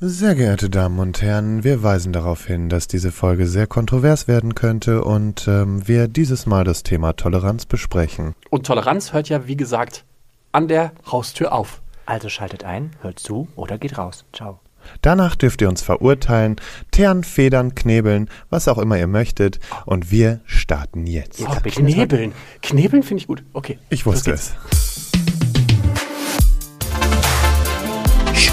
Sehr geehrte Damen und Herren, wir weisen darauf hin, dass diese Folge sehr kontrovers werden könnte und ähm, wir dieses Mal das Thema Toleranz besprechen. Und Toleranz hört ja, wie gesagt, an der Haustür auf. Also schaltet ein, hört zu oder geht raus. Ciao. Danach dürft ihr uns verurteilen, teeren, federn, knebeln, was auch immer ihr möchtet. Und wir starten jetzt. Oh, knebeln. Knebeln finde ich gut. Okay. Ich wusste es.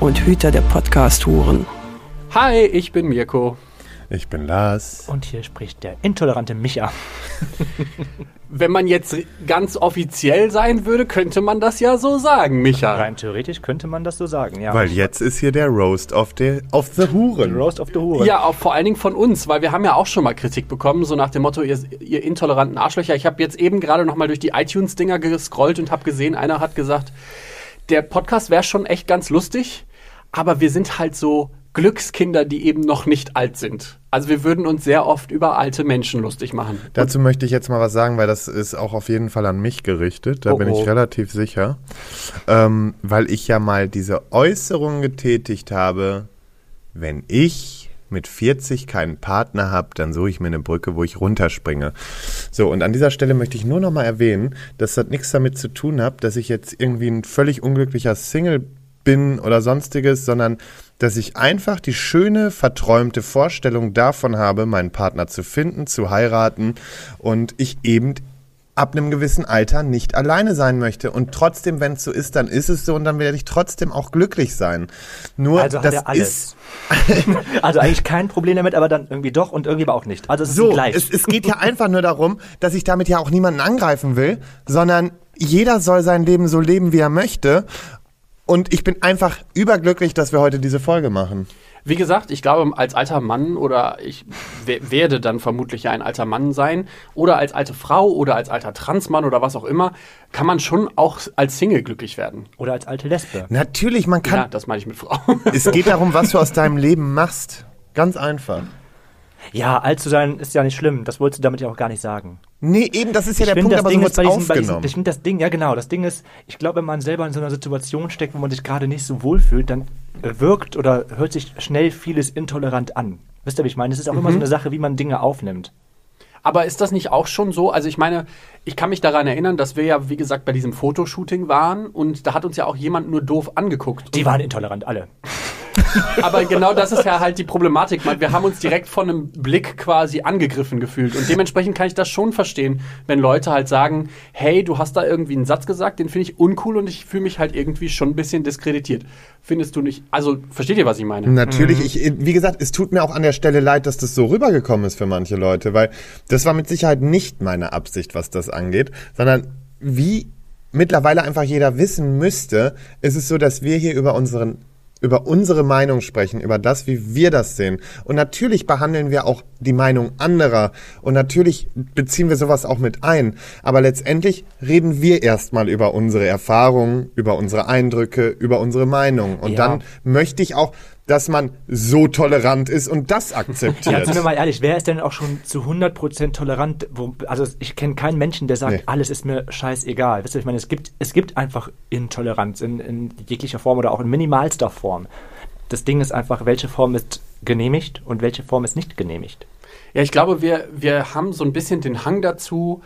und Hüter der Podcast-Huren. Hi, ich bin Mirko. Ich bin Lars. Und hier spricht der intolerante Micha. Wenn man jetzt ganz offiziell sein würde, könnte man das ja so sagen, Micha. Rein theoretisch könnte man das so sagen, ja. Weil jetzt ist hier der Roast of the, of the Huren. Roast of the Hure. Ja, auch vor allen Dingen von uns, weil wir haben ja auch schon mal Kritik bekommen, so nach dem Motto, ihr, ihr intoleranten Arschlöcher. Ich habe jetzt eben gerade noch mal durch die iTunes-Dinger gescrollt und habe gesehen, einer hat gesagt, der Podcast wäre schon echt ganz lustig, aber wir sind halt so Glückskinder, die eben noch nicht alt sind. Also wir würden uns sehr oft über alte Menschen lustig machen. Dazu möchte ich jetzt mal was sagen, weil das ist auch auf jeden Fall an mich gerichtet. Da Oh, bin ich oh. relativ sicher. Ähm, weil ich ja mal diese Äußerung getätigt habe, wenn ich mit 40 keinen Partner habe, dann suche ich mir eine Brücke, wo ich runterspringe. So, und an dieser Stelle möchte ich nur noch mal erwähnen, dass das nichts damit zu tun hat, dass ich jetzt irgendwie ein völlig unglücklicher Single bin oder sonstiges, sondern dass ich einfach die schöne, verträumte Vorstellung davon habe, meinen Partner zu finden, zu heiraten und ich eben ab einem gewissen Alter nicht alleine sein möchte. Und trotzdem, wenn es so ist, dann ist es so und dann werde ich trotzdem auch glücklich sein. Nur Also hat das er alles. also eigentlich kein Problem damit, aber dann irgendwie doch und irgendwie aber auch nicht. Also es ist So, gleich. es, es geht ja einfach nur darum, dass ich damit ja auch niemanden angreifen will, sondern jeder soll sein Leben so leben, wie er möchte. Und ich bin einfach überglücklich, dass wir heute diese Folge machen. Wie gesagt, ich glaube, als alter Mann oder ich we- werde dann vermutlich ja ein alter Mann sein oder als alte Frau oder als alter Transmann oder was auch immer, kann man schon auch als Single glücklich werden. Oder als alte Lesbe. Natürlich, man Ja, kann. das meine ich mit Frau. Es geht darum, was du aus deinem Leben machst. Ganz einfach. Ja, alt zu sein ist ja nicht schlimm. Das wolltest du damit ja auch gar nicht sagen. Nee, eben, das ist ja ich der Punkt, das aber Ding so ist bei diesem, bei diesem, aufgenommen. ich finde das Ding, ja genau, das Ding ist, ich glaube, wenn man selber in so einer Situation steckt, wo man sich gerade nicht so wohl fühlt, dann äh, wirkt oder hört sich schnell vieles intolerant an. Wisst ihr, wie ich meine? Es ist auch Mhm. immer so eine Sache, wie man Dinge aufnimmt. Aber ist das nicht auch schon so? Also ich meine, ich kann mich daran erinnern, dass wir ja, wie gesagt, bei diesem Fotoshooting waren und da hat uns ja auch jemand nur doof angeguckt. Die waren intolerant, alle. Aber genau das ist ja halt die Problematik. Man, wir haben uns direkt von einem Blick quasi angegriffen gefühlt. Und dementsprechend kann ich das schon verstehen, wenn Leute halt sagen, hey, du hast da irgendwie einen Satz gesagt, den finde ich uncool und ich fühle mich halt irgendwie schon ein bisschen diskreditiert. Findest du nicht? Also, versteht ihr, was ich meine? Natürlich, Mhm. ich, wie gesagt, es tut mir auch an der Stelle leid, dass das so rübergekommen ist für manche Leute, weil das war mit Sicherheit nicht meine Absicht, was das angeht, sondern wie mittlerweile einfach jeder wissen müsste, ist es so, dass wir hier über unseren über unsere Meinung sprechen, über das, wie wir das sehen. Und natürlich behandeln wir auch die Meinung anderer und natürlich beziehen wir sowas auch mit ein. Aber letztendlich reden wir erstmal über unsere Erfahrungen, über unsere Eindrücke, über unsere Meinung. Und Ja. dann möchte ich auch, dass man so tolerant ist und das Ja, akzeptiert. sind wir mal ehrlich, wer ist denn auch schon zu 100% tolerant? Wo, also ich kenne keinen Menschen, der sagt, Nee. alles ist mir scheißegal. Wisst ihr, ich meine, es gibt, es gibt einfach Intoleranz in, in jeglicher Form oder auch in minimalster Form. Das Ding ist einfach, welche Form ist genehmigt und welche Form ist nicht genehmigt. Ja, ich glaube, wir, wir haben so ein bisschen den Hang dazu,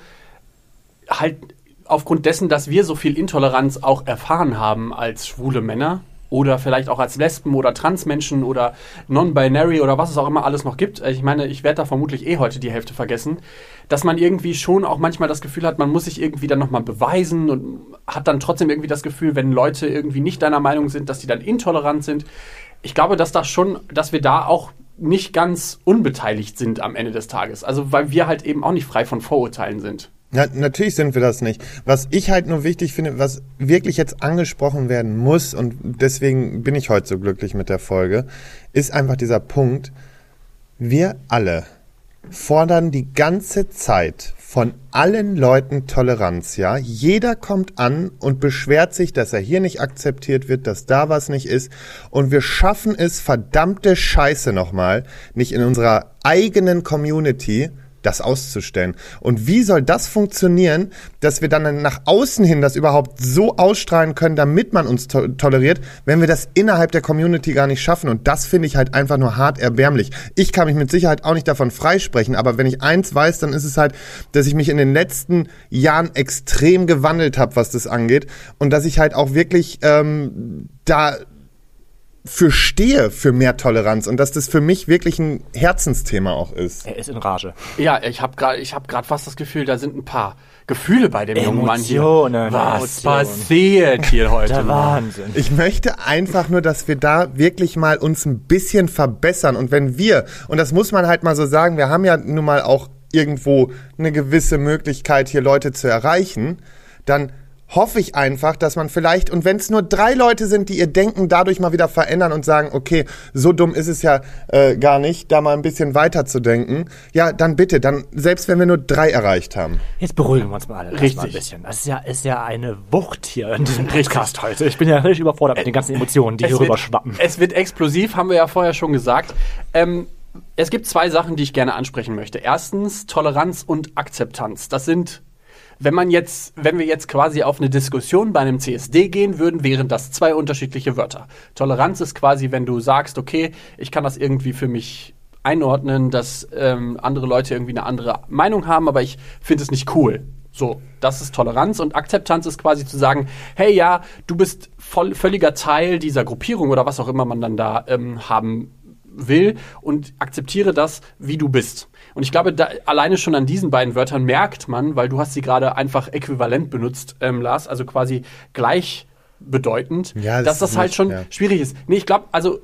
halt aufgrund dessen, dass wir so viel Intoleranz auch erfahren haben als schwule Männer oder vielleicht auch als Lesben oder Transmenschen oder Non-Binary oder was es auch immer alles noch gibt. Ich meine, ich werde da vermutlich eh heute die Hälfte vergessen, dass man irgendwie schon auch manchmal das Gefühl hat, man muss sich irgendwie dann nochmal beweisen und hat dann trotzdem irgendwie das Gefühl, wenn Leute irgendwie nicht deiner Meinung sind, dass die dann intolerant sind. Ich glaube, dass das schon, dass wir da auch nicht ganz unbeteiligt sind am Ende des Tages. Also weil wir halt eben auch nicht frei von Vorurteilen sind. Na, natürlich sind wir das nicht. Was ich halt nur wichtig finde, was wirklich jetzt angesprochen werden muss, und deswegen bin ich heute so glücklich mit der Folge, ist einfach dieser Punkt, wir alle fordern die ganze Zeit von allen Leuten Toleranz, ja. Jeder kommt an und beschwert sich, dass er hier nicht akzeptiert wird, dass da was nicht ist. Und wir schaffen es, verdammte Scheiße nochmal, nicht in unserer eigenen Community das auszustellen. Und wie soll das funktionieren, dass wir dann nach außen hin das überhaupt so ausstrahlen können, damit man uns to toleriert, wenn wir das innerhalb der Community gar nicht schaffen? Und das finde ich halt einfach nur hart erbärmlich. Ich kann mich mit Sicherheit auch nicht davon freisprechen, aber wenn ich eins weiß, dann ist es halt, dass ich mich in den letzten Jahren extrem gewandelt habe, was das angeht. Und dass ich halt auch wirklich ähm, da für stehe für mehr Toleranz und dass das für mich wirklich ein Herzensthema auch ist. Er ist in Rage. Ja, ich habe gerade ich hab fast das Gefühl, da sind ein paar Gefühle bei dem jungen Mann hier. Emotionen, Was Emotionen. passiert hier heute? Der? Wahnsinn. Ich möchte einfach nur, dass wir da wirklich mal uns ein bisschen verbessern und wenn wir, und das muss man halt mal so sagen, wir haben ja nun mal auch irgendwo eine gewisse Möglichkeit, hier Leute zu erreichen, dann hoffe ich einfach, dass man vielleicht, und wenn es nur drei Leute sind, die ihr Denken dadurch mal wieder verändern und sagen, okay, so dumm ist es ja äh, gar nicht, da mal ein bisschen weiter zu denken, ja, dann bitte, dann, selbst wenn wir nur drei erreicht haben. Jetzt beruhigen wir uns mal alle Richtig. mal ein bisschen. Das ist ja, ist ja eine Wucht hier in diesem Podcast heute. Ich bin ja richtig überfordert mit den ganzen Emotionen, die hier Es wird- rüberschwappen. Es wird explosiv, haben wir ja vorher schon gesagt. Ähm, es gibt zwei Sachen, die ich gerne ansprechen möchte. Erstens Toleranz und Akzeptanz. Das sind, wenn man jetzt, wenn wir jetzt quasi auf eine Diskussion bei einem CSD gehen würden, wären das zwei unterschiedliche Wörter. Toleranz ist quasi, wenn du sagst, okay, ich kann das irgendwie für mich einordnen, dass ähm, andere Leute irgendwie eine andere Meinung haben, aber ich finde es nicht cool. So, das ist Toleranz und Akzeptanz ist quasi zu sagen, hey ja, du bist voll, völliger Teil dieser Gruppierung oder was auch immer man dann da ähm, haben will und akzeptiere das, wie du bist. Und ich glaube, da, alleine schon an diesen beiden Wörtern merkt man, weil du hast sie gerade einfach äquivalent benutzt, ähm, Lars, also quasi gleichbedeutend, Ja, das dass das halt nicht- schon ja. schwierig ist. Nee, ich glaube, also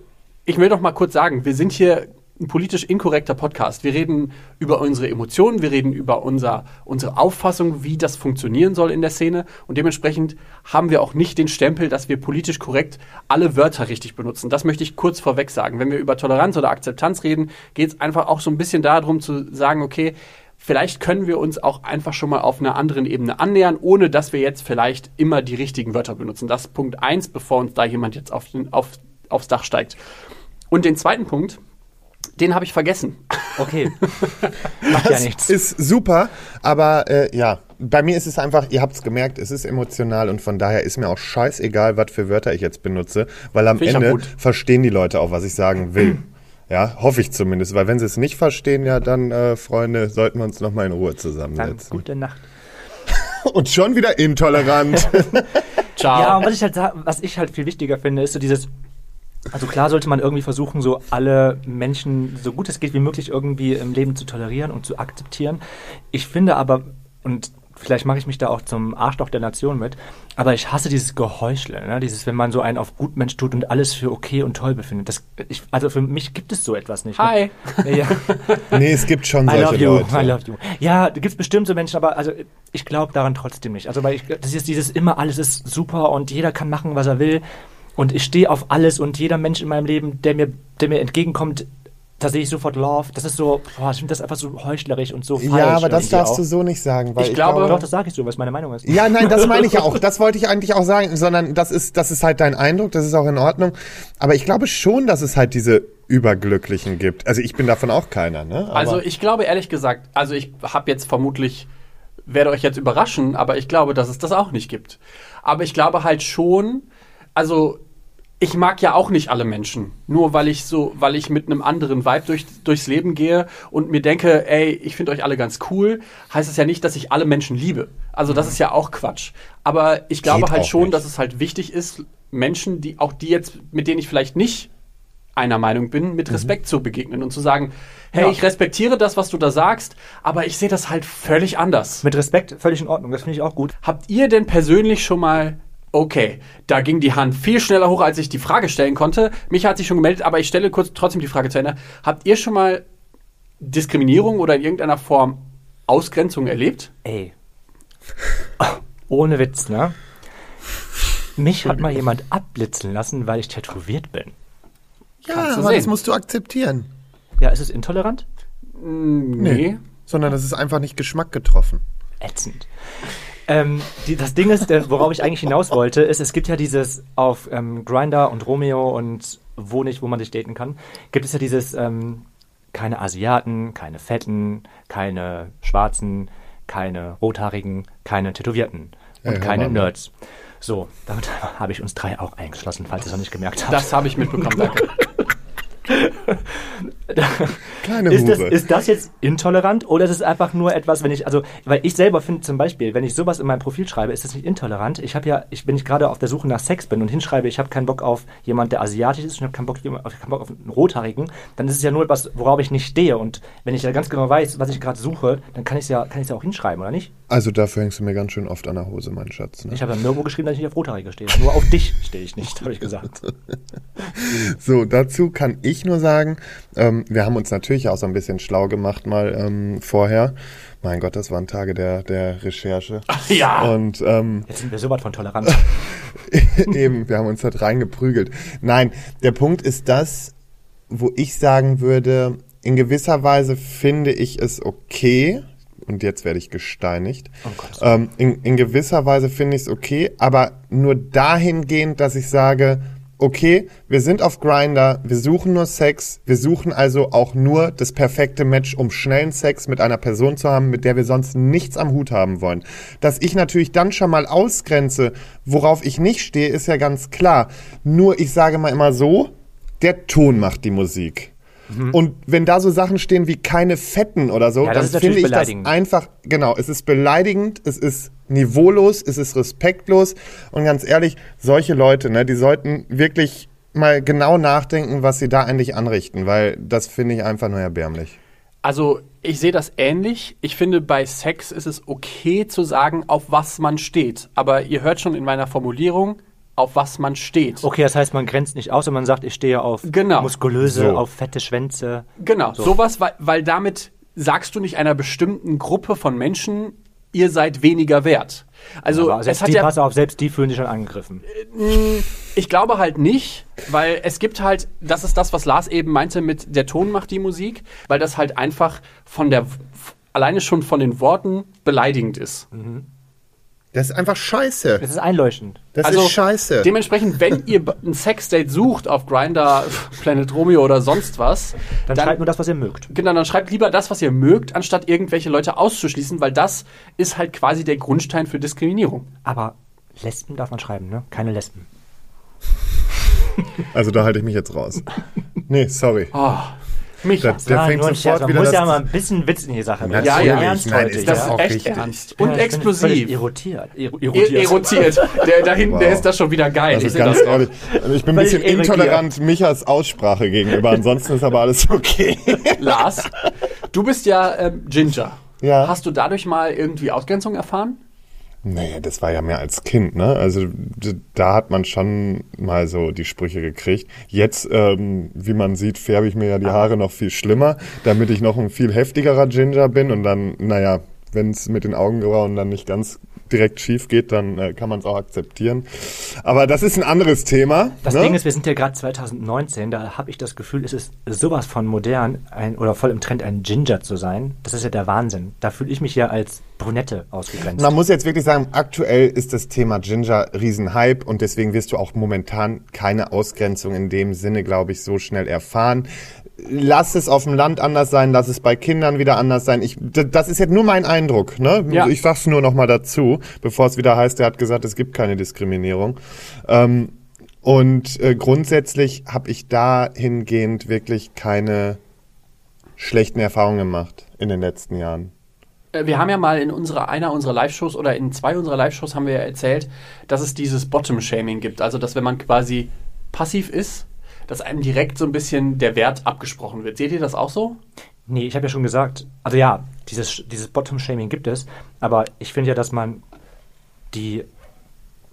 ich will doch mal kurz sagen, wir sind hier ein politisch inkorrekter Podcast. Wir reden über unsere Emotionen, wir reden über unser, unsere Auffassung, wie das funktionieren soll in der Szene. Und dementsprechend haben wir auch nicht den Stempel, dass wir politisch korrekt alle Wörter richtig benutzen. Das möchte ich kurz vorweg sagen. Wenn wir über Toleranz oder Akzeptanz reden, geht es einfach auch so ein bisschen darum zu sagen, okay, vielleicht können wir uns auch einfach schon mal auf einer anderen Ebene annähern, ohne dass wir jetzt vielleicht immer die richtigen Wörter benutzen. Das ist Punkt eins, bevor uns da jemand jetzt auf den, auf, aufs Dach steigt. Und den zweiten Punkt, den habe ich vergessen. Okay. Macht ja nichts. ist super, aber äh, ja, bei mir ist es einfach, ihr habt es gemerkt, es ist emotional und von daher ist mir auch scheißegal, was für Wörter ich jetzt benutze, weil am Ende gut. verstehen die Leute auch, was ich sagen will. Ja, hoffe ich zumindest, weil wenn sie es nicht verstehen, ja, dann, äh, Freunde, sollten wir uns nochmal in Ruhe Dann zusammensetzen. gute Nacht. Und schon wieder intolerant. Ciao. Ja, und was ich halt was ich halt viel wichtiger finde, ist so dieses. Also klar sollte man irgendwie versuchen, so alle Menschen so gut es geht wie möglich irgendwie im Leben zu tolerieren und zu akzeptieren. Ich finde aber, und vielleicht mache ich mich da auch zum Arschloch der Nation mit, aber ich hasse dieses Geheuchle, ne? dieses, wenn man so einen auf Gutmensch tut und alles für okay und toll befindet. Das, ich, also für mich gibt es so etwas nicht. ne? Hi. Ja. nee, es gibt schon I solche love you, Leute. I love you. Ja, da gibt's bestimmt so Menschen, aber also ich glaube daran trotzdem nicht. Also weil ich, das ist dieses immer alles ist super und jeder kann machen, was er will und ich stehe auf alles und jeder Mensch in meinem Leben, der mir, der mir entgegenkommt, da sehe ich sofort Love. Das ist so, boah, ich finde das einfach so heuchlerisch und so falsch. Ja, aber das darfst auch. du so nicht sagen, weil Ich ich, glaube- Doch, das sage ich so, was meine Meinung ist. Ja, nein, das meine ich ja auch. Das wollte ich eigentlich auch sagen, sondern das ist, das ist halt dein Eindruck, das ist auch in Ordnung. Aber ich glaube schon, dass es halt diese Überglücklichen gibt. Also ich bin davon auch keiner, ne? Aber Also ich glaube ehrlich gesagt, also ich habe jetzt vermutlich, werde euch jetzt überraschen, aber ich glaube, dass es das auch nicht gibt. Aber ich glaube halt schon, also ich mag ja auch nicht alle Menschen. Nur weil ich so, weil ich mit einem anderen Vibe durch, durchs Leben gehe und mir denke, ey, ich finde euch alle ganz cool, heißt es ja nicht, dass ich alle Menschen liebe. Also das ist ja auch Quatsch. Aber ich glaube Geht halt schon, nicht. dass es halt wichtig ist, Menschen, die auch die jetzt, mit denen ich vielleicht nicht einer Meinung bin, mit Respekt zu begegnen und zu sagen, hey, Ja. ich respektiere das, was du da sagst, aber ich sehe das halt völlig anders. Mit Respekt, völlig in Ordnung, das finde ich auch gut. Habt ihr denn persönlich schon mal, okay, da ging die Hand viel schneller hoch, als ich die Frage stellen konnte. Mich hat sich schon gemeldet, aber ich stelle kurz trotzdem die Frage zu Ende. Habt ihr schon mal Diskriminierung oder in irgendeiner Form Ausgrenzung erlebt? Ey, Ohne Witz, ne? Mich hat mal jemand abblitzen lassen, weil ich tätowiert bin. Ja, aber sehen. das musst du akzeptieren. Ja, ist es intolerant? Nee. Sondern das ist einfach nicht Geschmack getroffen. ätzend. Ähm, die, das Ding ist, worauf ich eigentlich hinaus wollte, ist, es gibt ja dieses auf ähm, Grinder und Romeo und wo nicht, wo man sich daten kann, gibt es ja dieses ähm, keine Asiaten, keine Fetten, keine Schwarzen, keine Rothaarigen, keine Tätowierten und Ja, keine Mann. Nerds. So, damit habe ich uns drei auch eingeschlossen, falls ihr es noch nicht gemerkt habt. Das habe ich mitbekommen, danke. Kleine Ist das, ist das jetzt intolerant oder ist es einfach nur etwas, wenn ich, also, weil ich selber finde zum Beispiel, wenn ich sowas in meinem Profil schreibe, ist das nicht intolerant. Ich habe ja, ich, wenn ich gerade auf der Suche nach Sex bin und hinschreibe, ich habe keinen Bock auf jemand, der asiatisch ist ich habe keinen keinen Bock auf einen Rothaarigen, dann ist es ja nur etwas, worauf ich nicht stehe. Und wenn ich ja ganz genau weiß, was ich gerade suche, dann kann ich es ja, kann ich ja auch hinschreiben, oder nicht? Also dafür hängst du mir ganz schön oft an der Hose, mein Schatz. Ne? Ich habe ja nirgendwo geschrieben, dass ich nicht auf Rothaarige stehe. Nur auf dich stehe ich nicht, habe ich gesagt. So, dazu kann ich nur sagen, ähm, wir haben uns natürlich auch so ein bisschen schlau gemacht mal ähm, vorher. Mein Gott, das waren Tage der, der Recherche. Ja. Und ähm, Jetzt sind wir so weit von Toleranz. Eben, wir haben uns halt reingeprügelt. Nein, der Punkt ist das, wo ich sagen würde, in gewisser Weise finde ich es okay, und jetzt werde ich gesteinigt, Oh Gott. ähm, in, in gewisser Weise finde ich es okay, aber nur dahingehend, dass ich sage, okay, wir sind auf Grinder, wir suchen nur Sex, wir suchen also auch nur das perfekte Match, um schnellen Sex mit einer Person zu haben, mit der wir sonst nichts am Hut haben wollen. Dass ich natürlich dann schon mal ausgrenze, worauf ich nicht stehe, ist ja ganz klar. Nur ich sage mal immer so, der Ton macht die Musik. Und wenn da so Sachen stehen wie keine Fetten oder so, Mhm. Ja, das dann finde ich das beleidigend. einfach, genau, es ist beleidigend, es ist niveaulos, es ist respektlos und ganz ehrlich, solche Leute, ne, die sollten wirklich mal genau nachdenken, was sie da eigentlich anrichten, weil das finde ich einfach nur erbärmlich. Also, ich sehe das ähnlich. Ich finde, bei Sex ist es okay zu sagen, auf was man steht. Aber ihr hört schon in meiner Formulierung, auf was man steht. Okay, das heißt, man grenzt nicht aus und man sagt, ich stehe auf Genau. muskulöse, So. auf fette Schwänze. Genau, sowas, weil, weil damit sagst du nicht einer bestimmten Gruppe von Menschen, ihr seid weniger wert. Also, Aber es selbst hat die, ja, pass auf, selbst die fühlen sich schon angegriffen. ich glaube halt nicht, weil es gibt halt, das ist das, was Lars eben meinte mit der Ton macht die Musik, weil das halt einfach von der, alleine schon von den Worten beleidigend ist. Das ist einfach scheiße. Das ist einleuchtend. Das also ist scheiße. Dementsprechend, wenn ihr ein Sexdate sucht auf Grinder, Planet Romeo oder sonst was, Dann, schreibt nur das, was ihr mögt. Genau, dann schreibt lieber das, was ihr mögt, anstatt irgendwelche Leute auszuschließen, weil das ist halt quasi der Grundstein für Diskriminierung. Aber Lesben darf man schreiben, ne? Keine Lesben. Also da halte ich mich jetzt raus. Nee, sorry. Oh, Micha. Der, der Nein, fängt sofort. Man wieder muss das ja mal ein bisschen Witz in die Sache bringen. Ja, ja, ernst nein, heute. ist das ja ist auch echt richtig. ernst. Ja, Und ich bin völlig explosiv. Erotiert. Ero- Er- Erotiert. Der da hinten, der Wow. ist das schon wieder geil. Ich seh ganz das ehrlich, also ich bin ein bisschen intolerant Michas Aussprache gegenüber, ansonsten ist aber alles okay. Lars, du bist ja ähm, Ginger. Ja. Hast du dadurch mal irgendwie Ausgrenzung erfahren? Naja, das war ja mehr als Kind, ne? Also da hat man schon mal so die Sprüche gekriegt. Jetzt, ähm, wie man sieht, färbe ich mir ja die Haare noch viel schlimmer, damit ich noch ein viel heftigerer Ginger bin und dann, naja, wenn es mit den Augenbrauen dann nicht ganz direkt schief geht, dann äh, kann man es auch akzeptieren. Aber das ist ein anderes Thema. Das ne? Ding ist, wir sind ja gerade 2019, da habe ich das Gefühl, es ist sowas von modern ein, oder voll im Trend, ein Ginger zu sein. Das ist ja der Wahnsinn. Da fühle ich mich ja als Brunette ausgegrenzt. Man muss jetzt wirklich sagen, aktuell ist das Thema Ginger Riesenhype und deswegen wirst du auch momentan keine Ausgrenzung in dem Sinne, glaube ich, so schnell erfahren. Lass es auf dem Land anders sein, lass es bei Kindern wieder anders sein. Ich, das ist jetzt nur mein Eindruck. Ne? Ja. Ich sag's nur noch mal dazu, bevor es wieder heißt, er hat gesagt, es gibt keine Diskriminierung. Ähm, und äh, grundsätzlich habe ich dahingehend wirklich keine schlechten Erfahrungen gemacht in den letzten Jahren. Äh, Wir haben ja mal in unserer, einer unserer Live-Shows oder in zwei unserer Live-Shows haben wir ja erzählt, dass es dieses Bottom-Shaming gibt. Also, dass wenn man quasi passiv ist, dass einem direkt so ein bisschen der Wert abgesprochen wird. Seht ihr das auch so? Nee, ich habe ja schon gesagt, also ja, dieses, dieses Bottom-Shaming gibt es, aber ich finde ja, dass man die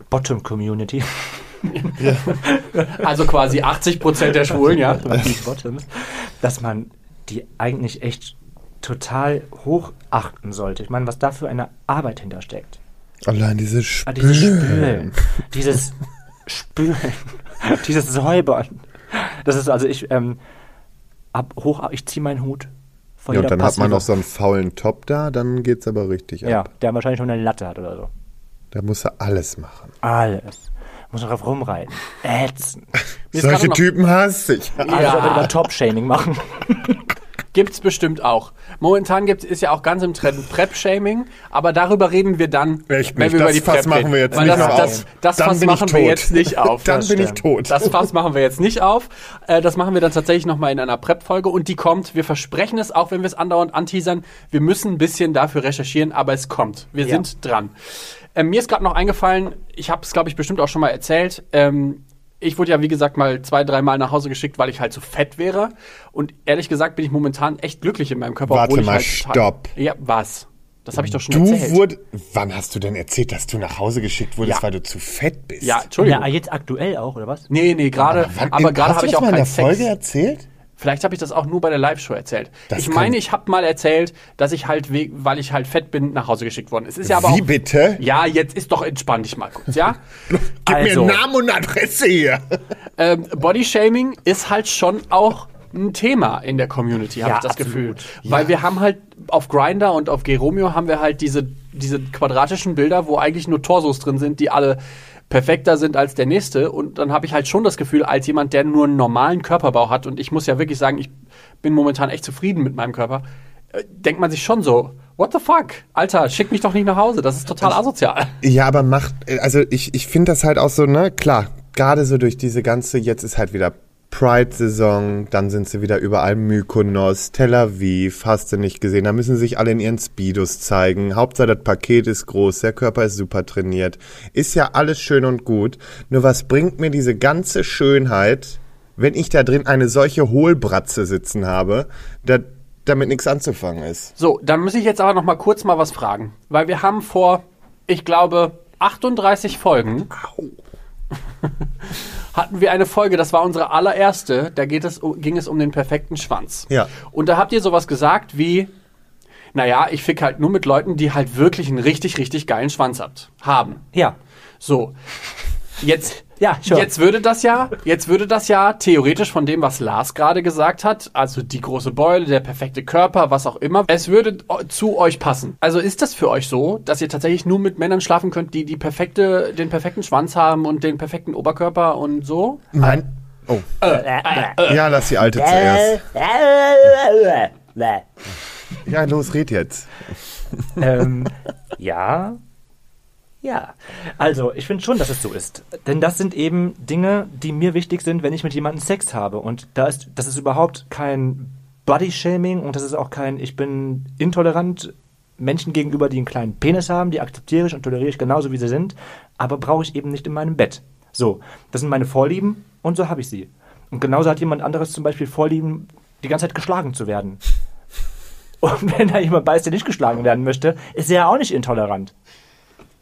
Bottom-Community, Also quasi 80% der Schwulen, ja. die Bottoms, dass man die eigentlich echt total hoch achten sollte. Ich meine, was da für eine Arbeit hintersteckt. Allein diese Ah, Spülen. dieses Spülen. Dieses Spülen. dieses Säubern. Das ist also ich, ähm, ab, hoch, ich ziehe meinen Hut vor Ja, und dann hat man Passive. noch so einen faulen Top da, dann geht's aber richtig Ja, ab. der wahrscheinlich schon eine Latte hat oder so. Da muss er alles machen. Alles. Muss noch drauf rumreiten. Ätzen. Solche Typen hasse ich. Alles ja. Top-Shaming machen. Gibt's bestimmt auch. Momentan gibt ist ja auch ganz im Trend Prep-Shaming, aber darüber reden wir dann, Echt wenn nicht. wir über Das die Fass Prep machen reden. wir jetzt Weil nicht das, noch das, auf. das Dann Fass machen wir jetzt nicht auf. Dann Das bin ich tot. Das Fass machen wir jetzt nicht auf. Äh, das machen wir dann tatsächlich nochmal in einer Prep-Folge und die kommt. Wir versprechen es, auch wenn wir es andauernd anteasern. Wir müssen ein bisschen dafür recherchieren, aber es kommt. Wir Ja. sind dran. Ähm, mir ist gerade noch eingefallen, ich habe es, glaube ich, bestimmt auch schon mal erzählt. Ähm, ich wurde ja, wie gesagt, mal zwei, dreimal nach Hause geschickt, weil ich halt zu fett wäre. Und ehrlich gesagt bin ich momentan echt glücklich in meinem Körper. Warte obwohl ich mal, halt stopp. Ja, was? Das habe ich doch schon Du erzählt. wurde, wann hast du denn erzählt, dass du nach Hause geschickt wurdest, Ja. weil du zu fett bist? ja, Entschuldigung. Ja, jetzt aktuell auch, oder was? nee, nee, gerade, aber gerade hast habe du ich das auch mal in der Folge Sex. erzählt? Vielleicht habe ich das auch nur bei der Live-Show erzählt. Das ich meine, ich habe mal erzählt, dass ich halt, we- weil ich halt fett bin, nach Hause geschickt worden. Es ist ja aber Wie auch, bitte? Ja, jetzt ist doch entspann dich mal kurz, ja? Gib Also. mir Namen und Adresse hier. ähm, Bodyshaming ist halt schon auch ein Thema in der Community, habe Ja, ich das absolut. Gefühl. Weil wir haben halt auf Grinder und auf Geromeo haben wir halt diese, diese quadratischen Bilder, wo eigentlich nur Torsos drin sind, die alle perfekter sind als der nächste. Und dann habe ich halt schon das Gefühl, als jemand, der nur einen normalen Körperbau hat, und ich muss ja wirklich sagen, ich bin momentan echt zufrieden mit meinem Körper, äh, denkt man sich schon so, what the fuck? Alter, schick mich doch nicht nach Hause, das ist total asozial. Ja, aber macht, also ich, ich finde das halt auch so, ne, klar, gerade so durch diese ganze, jetzt ist halt wieder Pride-Saison, dann sind sie wieder überall. Mykonos, Tel Aviv, hast du nicht gesehen, da müssen sich alle in ihren Speedos zeigen, Hauptsache das Paket ist groß, der Körper ist super trainiert, ist ja alles schön und gut, nur was bringt mir diese ganze Schönheit, wenn ich da drin eine solche Hohlbratze sitzen habe, da, damit nichts anzufangen ist. So, dann muss ich jetzt aber noch mal kurz mal was fragen, weil wir haben vor, ich glaube, 38 Folgen hatten wir eine Folge, das war unsere allererste, da geht es, ging es um den perfekten Schwanz. Ja. Und da habt ihr sowas gesagt wie, naja, ich fick halt nur mit Leuten, die halt wirklich einen richtig, richtig geilen Schwanz habt, haben. Ja. So. Jetzt, Ja, sure. jetzt würde das ja, jetzt würde das ja theoretisch von dem, was Lars gerade gesagt hat, also die große Beule, der perfekte Körper, was auch immer, es würde zu euch passen. Also ist das für euch so, dass ihr tatsächlich nur mit Männern schlafen könnt, die die perfekte, den perfekten Schwanz haben und den perfekten Oberkörper und so? Mein, oh, Äh, ja, lass die Alte zuerst. Ja, los, red jetzt. ähm, ja. Ja. Also, ich finde schon, dass es so ist. Denn das sind eben Dinge, die mir wichtig sind, wenn ich mit jemandem Sex habe. Und da ist, das ist überhaupt kein Body-Shaming und das ist auch kein, ich bin intolerant Menschen gegenüber, die einen kleinen Penis haben, die akzeptiere ich und toleriere ich genauso, wie sie sind, aber brauche ich eben nicht in meinem Bett. So, das sind meine Vorlieben und so habe ich sie. Und genauso hat jemand anderes zum Beispiel Vorlieben, die ganze Zeit geschlagen zu werden. Und wenn da jemand beißt, der nicht geschlagen werden möchte, ist er ja auch nicht intolerant.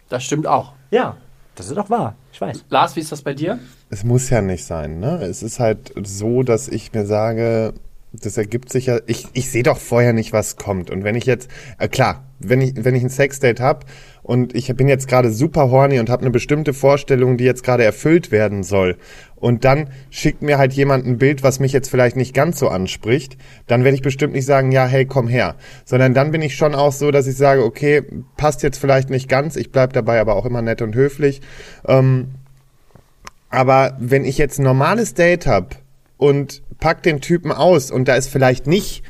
Das stimmt auch. Ja, das ist doch wahr. Ich weiß. Lars, wie ist das bei dir? Es muss ja nicht sein, ne? Es ist halt so, dass ich mir sage, das ergibt sich ja, ich, ich sehe doch vorher nicht, was kommt. Und wenn ich jetzt, äh, klar, wenn ich, wenn ich ein Sexdate habe und ich bin jetzt gerade super horny und habe eine bestimmte Vorstellung, die jetzt gerade erfüllt werden soll, und dann schickt mir halt jemand ein Bild, was mich jetzt vielleicht nicht ganz so anspricht, dann werde ich bestimmt nicht sagen, ja, hey, komm her. Sondern dann bin ich schon auch so, dass ich sage, okay, passt jetzt vielleicht nicht ganz, ich bleib dabei aber auch immer nett und höflich. Ähm, aber wenn ich jetzt ein normales Date hab und pack den Typen aus und da ist vielleicht nicht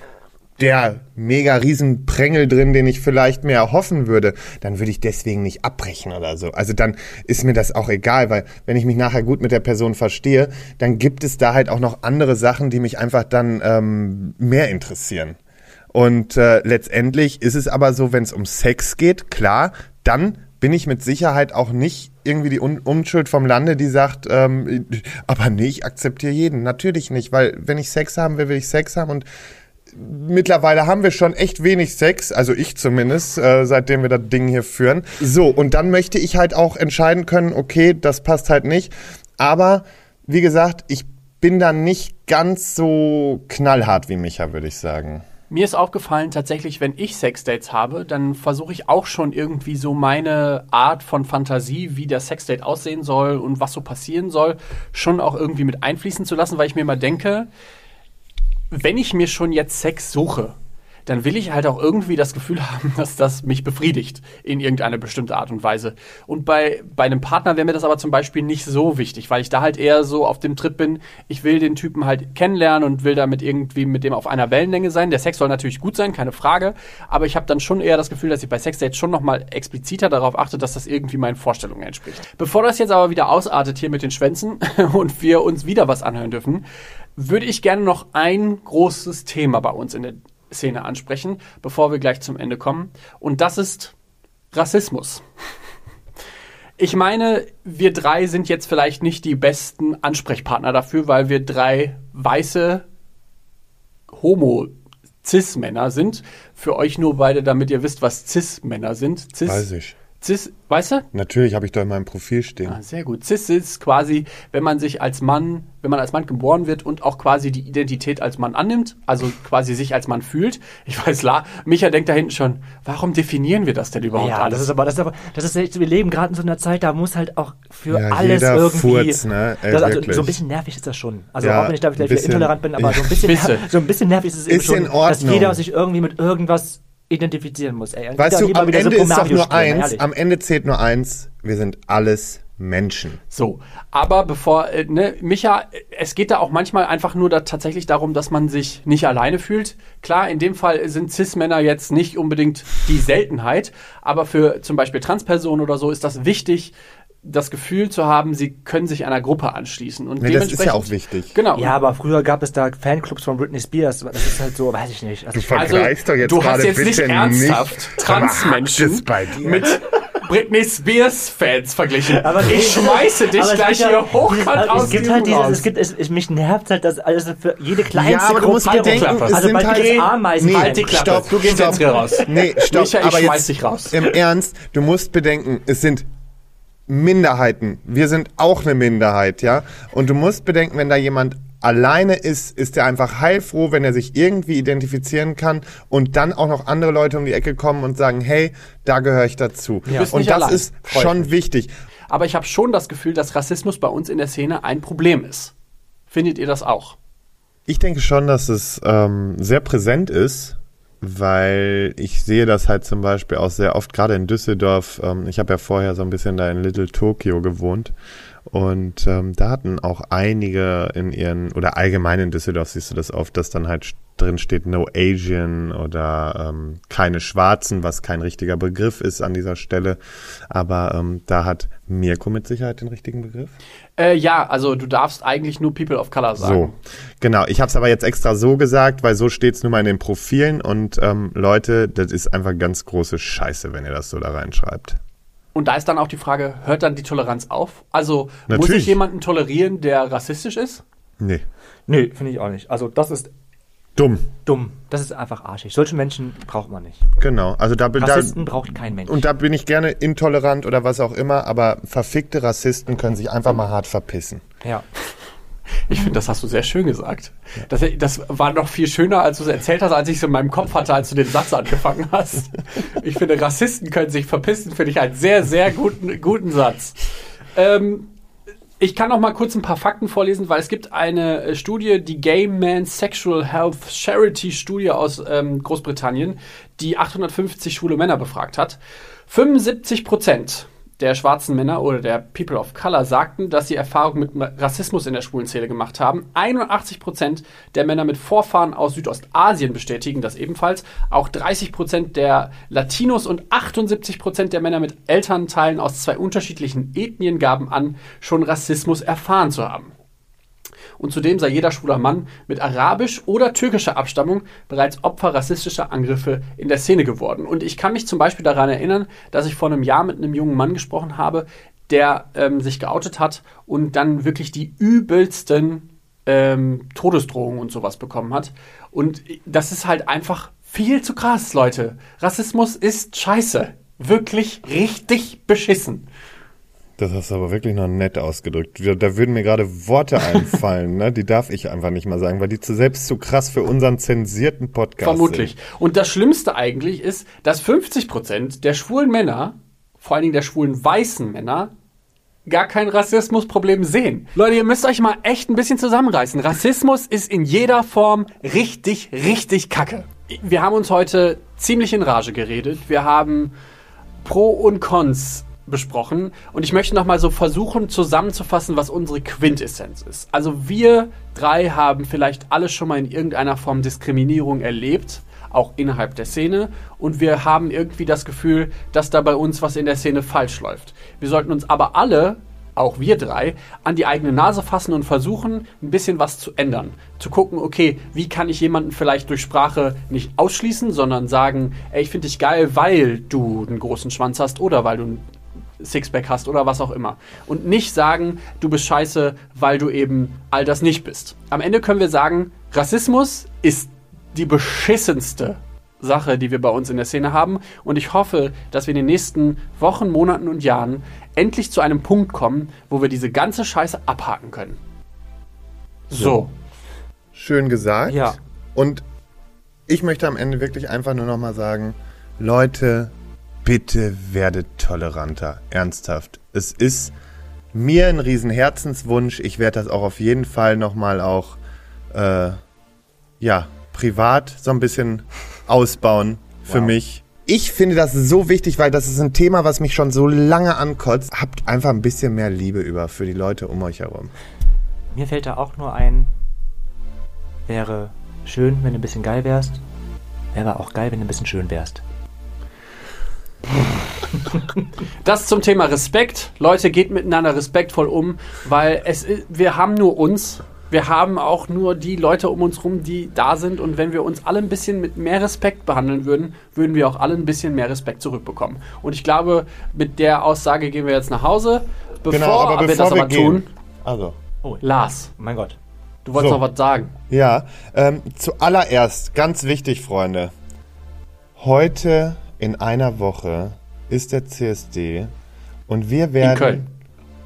der mega riesen Prängel drin, den ich vielleicht mehr erhoffen würde, dann würde ich deswegen nicht abbrechen oder so. Also dann ist mir das auch egal, weil wenn ich mich nachher gut mit der Person verstehe, dann gibt es da halt auch noch andere Sachen, die mich einfach dann ähm, mehr interessieren. Und äh, letztendlich ist es aber so, wenn es um Sex geht, klar, dann bin ich mit Sicherheit auch nicht irgendwie die Un Unschuld vom Lande, die sagt, ähm, aber nee, ich akzeptiere jeden. Natürlich nicht, weil wenn ich Sex haben will, will ich Sex haben und mittlerweile haben wir schon echt wenig Sex, also ich zumindest, äh, seitdem wir das Ding hier führen. So, und dann möchte ich halt auch entscheiden können, okay, das passt halt nicht. Aber wie gesagt, ich bin da nicht ganz so knallhart wie Micha, würde ich sagen. Mir ist aufgefallen, tatsächlich, wenn ich Sexdates habe, dann versuche ich auch schon irgendwie so meine Art von Fantasie, wie der Sexdate aussehen soll und was so passieren soll, schon auch irgendwie mit einfließen zu lassen, weil ich mir immer denke, wenn ich mir schon jetzt Sex suche, dann will ich halt auch irgendwie das Gefühl haben, dass das mich befriedigt in irgendeine bestimmte Art und Weise. Und bei, bei einem Partner wäre mir das aber zum Beispiel nicht so wichtig, weil ich da halt eher so auf dem Trip bin, ich will den Typen halt kennenlernen und will damit irgendwie mit dem auf einer Wellenlänge sein. Der Sex soll natürlich gut sein, keine Frage, aber ich habe dann schon eher das Gefühl, dass ich bei Sexdates schon nochmal expliziter darauf achte, dass das irgendwie meinen Vorstellungen entspricht. Bevor das jetzt aber wieder ausartet hier mit den Schwänzen und wir uns wieder was anhören dürfen, würde ich gerne noch ein großes Thema bei uns in der Szene ansprechen, bevor wir gleich zum Ende kommen. Und das ist Rassismus. Ich meine, wir drei sind jetzt vielleicht nicht die besten Ansprechpartner dafür, weil wir drei weiße Homo-Cis-Männer sind. Für euch nur beide, damit ihr wisst, was Cis-Männer sind. Cis, Weiß ich. Cis, weißt du? Natürlich habe ich da in meinem Profil stehen. Ah, sehr gut. Cis ist quasi, wenn man sich als Mann, wenn man als Mann geboren wird und auch quasi die Identität als Mann annimmt, also quasi sich als Mann fühlt. Ich weiß, La, Micha denkt da hinten schon, warum definieren wir das denn überhaupt Ja, alles? das ist aber, das ist aber, das ist echt, wir leben gerade in so einer Zeit, da muss halt auch für Ja, alles jeder irgendwie. Furz, ne? Ey, das, also, wirklich. so ein bisschen nervig ist das schon. Also Ja, auch wenn ich da vielleicht ein wieder intolerant bin, aber so ein bisschen, Bisschen. so ein bisschen nervig ist es eben Ist schon, in dass Ordnung. jeder sich irgendwie mit irgendwas identifizieren muss. Ey. Weißt du, am Ende Super ist doch nur eins, ehrlich. am Ende zählt nur eins, wir sind alles Menschen. So, aber bevor, äh, ne, Micha, äh, es geht da auch manchmal einfach nur da tatsächlich darum, dass man sich nicht alleine fühlt. Klar, in dem Fall sind Cis-Männer jetzt nicht unbedingt die Seltenheit, aber für zum Beispiel Transpersonen oder so ist das wichtig, das Gefühl zu haben, sie können sich einer Gruppe anschließen. Und Nee, das ist ja auch wichtig. Genau. Ja, aber früher gab es da Fanclubs von Britney Spears. Das ist halt so, weiß ich nicht. Also, ich- Also, du hast jetzt nicht ernsthaft Transmenschen bei dir. mit Britney Spears Fans verglichen. Aber ich schmeiße dich gleich ja- hier hochkant aber aus Es gibt halt dieses, es gibt, es, es, mich nervt halt, dass alles für jede kleinste Ja, aber du musst bedenken, es also sind bei halt- dieses Ameisen. Nee, Halt die Klappe. stopp, du gehst stopp. jetzt hier raus. Nee, stopp, Micha, ich aber schmeiß jetzt dich raus. Im Ernst, du musst bedenken, es sind Minderheiten. Wir sind auch eine Minderheit, ja? Und du musst bedenken, wenn da jemand alleine ist, ist er einfach heilfroh, wenn er sich irgendwie identifizieren kann und dann auch noch andere Leute um die Ecke kommen und sagen, hey, da gehöre ich dazu. bist Und das allein. ist Freu ich schon wichtig. Aber ich habe schon das Gefühl, dass Rassismus bei uns in der Szene ein Problem ist. Findet ihr das auch? Ich denke schon, dass es ähm, sehr präsent ist, weil ich sehe das halt zum Beispiel auch sehr oft, gerade in Düsseldorf. Ähm, ich habe ja vorher so ein bisschen da in Little Tokyo gewohnt. Und ähm, da hatten auch einige in ihren, oder allgemein in Düsseldorf siehst du das oft, dass dann halt drin steht No Asian oder ähm, keine Schwarzen, was kein richtiger Begriff ist an dieser Stelle. Aber ähm, da hat Mirko mit Sicherheit den richtigen Begriff. Äh, ja, also du darfst eigentlich nur People of Color sagen. So, genau. Ich habe es aber jetzt extra so gesagt, weil so steht es nun mal in den Profilen. Und ähm, Leute, das ist einfach ganz große Scheiße, wenn ihr das so da reinschreibt. Und da ist dann auch die Frage, hört dann die Toleranz auf? Also muss Natürlich. ich jemanden tolerieren, der rassistisch ist? Nee, Nö, finde ich auch nicht. Also das ist dumm. dumm. Das ist einfach arschig. Solche Menschen braucht man nicht. Genau. Also da bin da, Rassisten braucht kein Mensch. und da bin ich gerne intolerant oder was auch immer, aber verfickte Rassisten können sich einfach mal hart verpissen. ja. Ich finde, das hast du sehr schön gesagt. Das, das war noch viel schöner, als du es erzählt hast, als ich es in meinem Kopf hatte, als du den Satz angefangen hast. Ich finde, Rassisten können sich verpissen, finde ich einen sehr, sehr guten, guten Satz. Ähm, ich kann noch mal kurz ein paar Fakten vorlesen, weil es gibt eine äh, Studie, die Gay Man Sexual Health Charity Studie aus ähm, Großbritannien, die 850 schwule Männer befragt hat. 75 Prozent der schwarzen Männer oder der People of Color sagten, dass sie Erfahrungen mit Rassismus in der schwulen Szene gemacht haben. 81 Prozent der Männer mit Vorfahren aus Südostasien bestätigen das ebenfalls. Auch 30 Prozent der Latinos und 78 Prozent der Männer mit Elternteilen aus zwei unterschiedlichen Ethnien gaben an, schon Rassismus erfahren zu haben. Und zudem sei jeder schwuler Mann mit arabisch oder türkischer Abstammung bereits Opfer rassistischer Angriffe in der Szene geworden. Und ich kann mich zum Beispiel daran erinnern, dass ich vor einem Jahr mit einem jungen Mann gesprochen habe, der ähm, sich geoutet hat und dann wirklich die übelsten ähm, Todesdrohungen und sowas bekommen hat. Und das ist halt einfach viel zu krass, Leute. Rassismus ist scheiße. Wirklich richtig beschissen. Das hast du aber wirklich noch nett ausgedrückt. Da- würden mir gerade Worte einfallen, ne? Die darf ich einfach nicht mal sagen, weil die zu selbst zu krass für unseren zensierten Podcast Vermutlich. sind. Und das Schlimmste eigentlich ist, dass 50% der schwulen Männer, vor allen Dingen der schwulen weißen Männer, gar kein Rassismusproblem sehen. Leute, ihr müsst euch mal echt ein bisschen zusammenreißen. Rassismus ist in jeder Form richtig, richtig kacke. Wir haben uns heute ziemlich in Rage geredet. Wir haben Pro und Cons besprochen und ich möchte nochmal so versuchen zusammenzufassen, was unsere Quintessenz ist. Also wir drei haben vielleicht alle schon mal in irgendeiner Form Diskriminierung erlebt, auch innerhalb der Szene und wir haben irgendwie das Gefühl, dass da bei uns was in der Szene falsch läuft. Wir sollten uns aber alle auch wir drei, an die eigene Nase fassen und versuchen, ein bisschen was zu ändern. Zu gucken, okay, wie kann ich jemanden vielleicht durch Sprache nicht ausschließen, sondern sagen, ey, ich finde dich geil, weil du einen großen Schwanz hast oder weil du ein Sixpack hast oder was auch immer. Und nicht sagen, du bist scheiße, weil du eben all das nicht bist. Am Ende können wir sagen, Rassismus ist die beschissenste Sache, die wir bei uns in der Szene haben. Und ich hoffe, dass wir in den nächsten Wochen, Monaten und Jahren endlich zu einem Punkt kommen, wo wir diese ganze Scheiße abhaken können. So. Schön gesagt. Ja. Und ich möchte am Ende wirklich einfach nur noch mal sagen, Leute, bitte werdet toleranter. Ernsthaft. Es ist mir ein riesen Herzenswunsch. Ich werde das auch auf jeden Fall noch mal auch, äh, ja, privat so ein bisschen ausbauen für Wow. mich. Ich finde das so wichtig, weil das ist ein Thema, was mich schon so lange ankotzt. Habt einfach ein bisschen mehr Liebe über für die Leute um euch herum. Mir fällt da auch nur ein, wäre schön, wenn du ein bisschen geil wärst. Wäre aber auch geil, wenn du ein bisschen schön wärst. Das zum Thema Respekt. Leute, geht miteinander respektvoll um, weil es, wir haben nur uns. Wir haben auch nur die Leute um uns rum, die da sind. Und wenn wir uns alle ein bisschen mit mehr Respekt behandeln würden, würden wir auch alle ein bisschen mehr Respekt zurückbekommen. Und ich glaube, mit der Aussage gehen wir jetzt nach Hause. Bevor genau, aber wir bevor das wir aber gehen. tun, Also. Lars, Oh mein Gott. du wolltest So. noch was sagen. Ja, ähm, zuallererst, ganz wichtig, Freunde. Heute in einer Woche ist der CSD und wir werden Köln.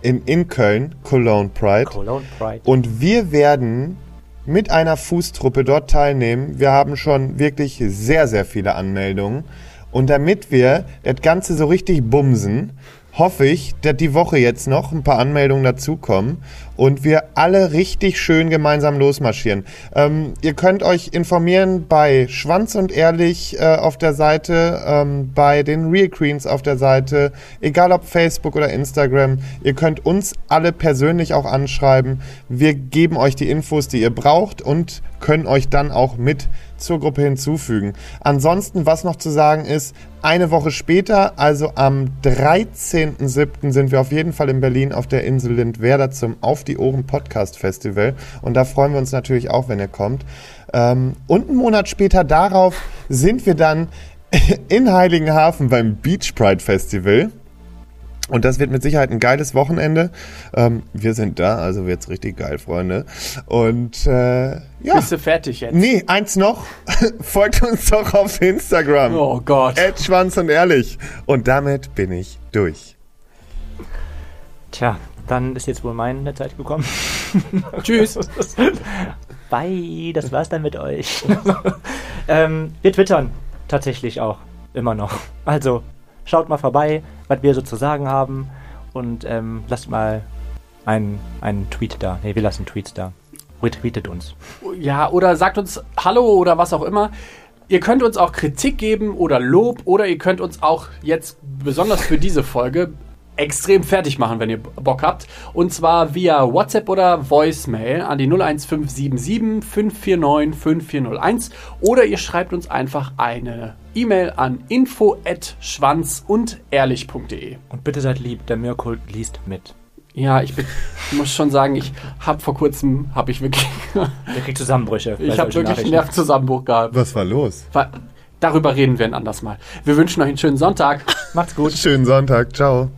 In, in Köln, Cologne Pride. Cologne Pride. Und wir werden mit einer Fußtruppe dort teilnehmen. Wir haben schon wirklich sehr, sehr viele Anmeldungen. Und damit wir das Ganze so richtig bumsen, hoffe ich, dass die Woche jetzt noch ein paar Anmeldungen dazukommen und wir alle richtig schön gemeinsam losmarschieren. Ähm, ihr könnt euch informieren bei Schwanz und Ehrlich äh, auf der Seite, ähm, bei den Real Queens auf der Seite, egal ob Facebook oder Instagram. Ihr könnt uns alle persönlich auch anschreiben. Wir geben euch die Infos, die ihr braucht und können euch dann auch mit zur Gruppe hinzufügen. Ansonsten, was noch zu sagen ist, eine Woche später, also am 13.07. sind wir auf jeden Fall in Berlin auf der Insel Lindwerder zum Auf die Ohren Podcast Festival. Und da freuen wir uns natürlich auch, wenn ihr kommt. Ähm, und einen Monat später darauf sind wir dann in Heiligenhafen beim Beach Pride Festival. Und das wird mit Sicherheit ein geiles Wochenende. Ähm, wir sind da, also wird's richtig geil, Freunde. Und äh, ja. Bist du fertig jetzt? Nee, eins noch. Folgt uns doch auf Instagram. Oh Gott. Ed Schwanz und ehrlich. Und damit bin ich durch. Tja, dann ist jetzt wohl meine Zeit gekommen. Tschüss. Bye, das war's dann mit euch. ähm, wir twittern tatsächlich auch immer noch. Also schaut mal vorbei, was wir so zu sagen haben und ähm, lasst mal einen, einen Tweet da. Ne, wir lassen Tweets da. Retweetet uns. Ja, oder sagt uns Hallo oder was auch immer. Ihr könnt uns auch Kritik geben oder Lob oder ihr könnt uns auch jetzt besonders für diese Folge extrem fertig machen, wenn ihr Bock habt. Und zwar via WhatsApp oder Voicemail an die 01577 549 5401 oder ihr schreibt uns einfach eine E-Mail an info at schwanz und ehrlich.de. Und bitte seid lieb, der Mirkult liest mit. Ja, ich bin, muss schon sagen, ich habe vor kurzem, habe ich wirklich, Der kriegt Zusammenbrüche. ich habe wirklich einen. Nervenzusammenbruch gehabt. Was war los? Wa- Darüber reden wir ein anderes Mal. Wir wünschen euch einen schönen Sonntag. Macht's gut. Schönen Sonntag. Ciao.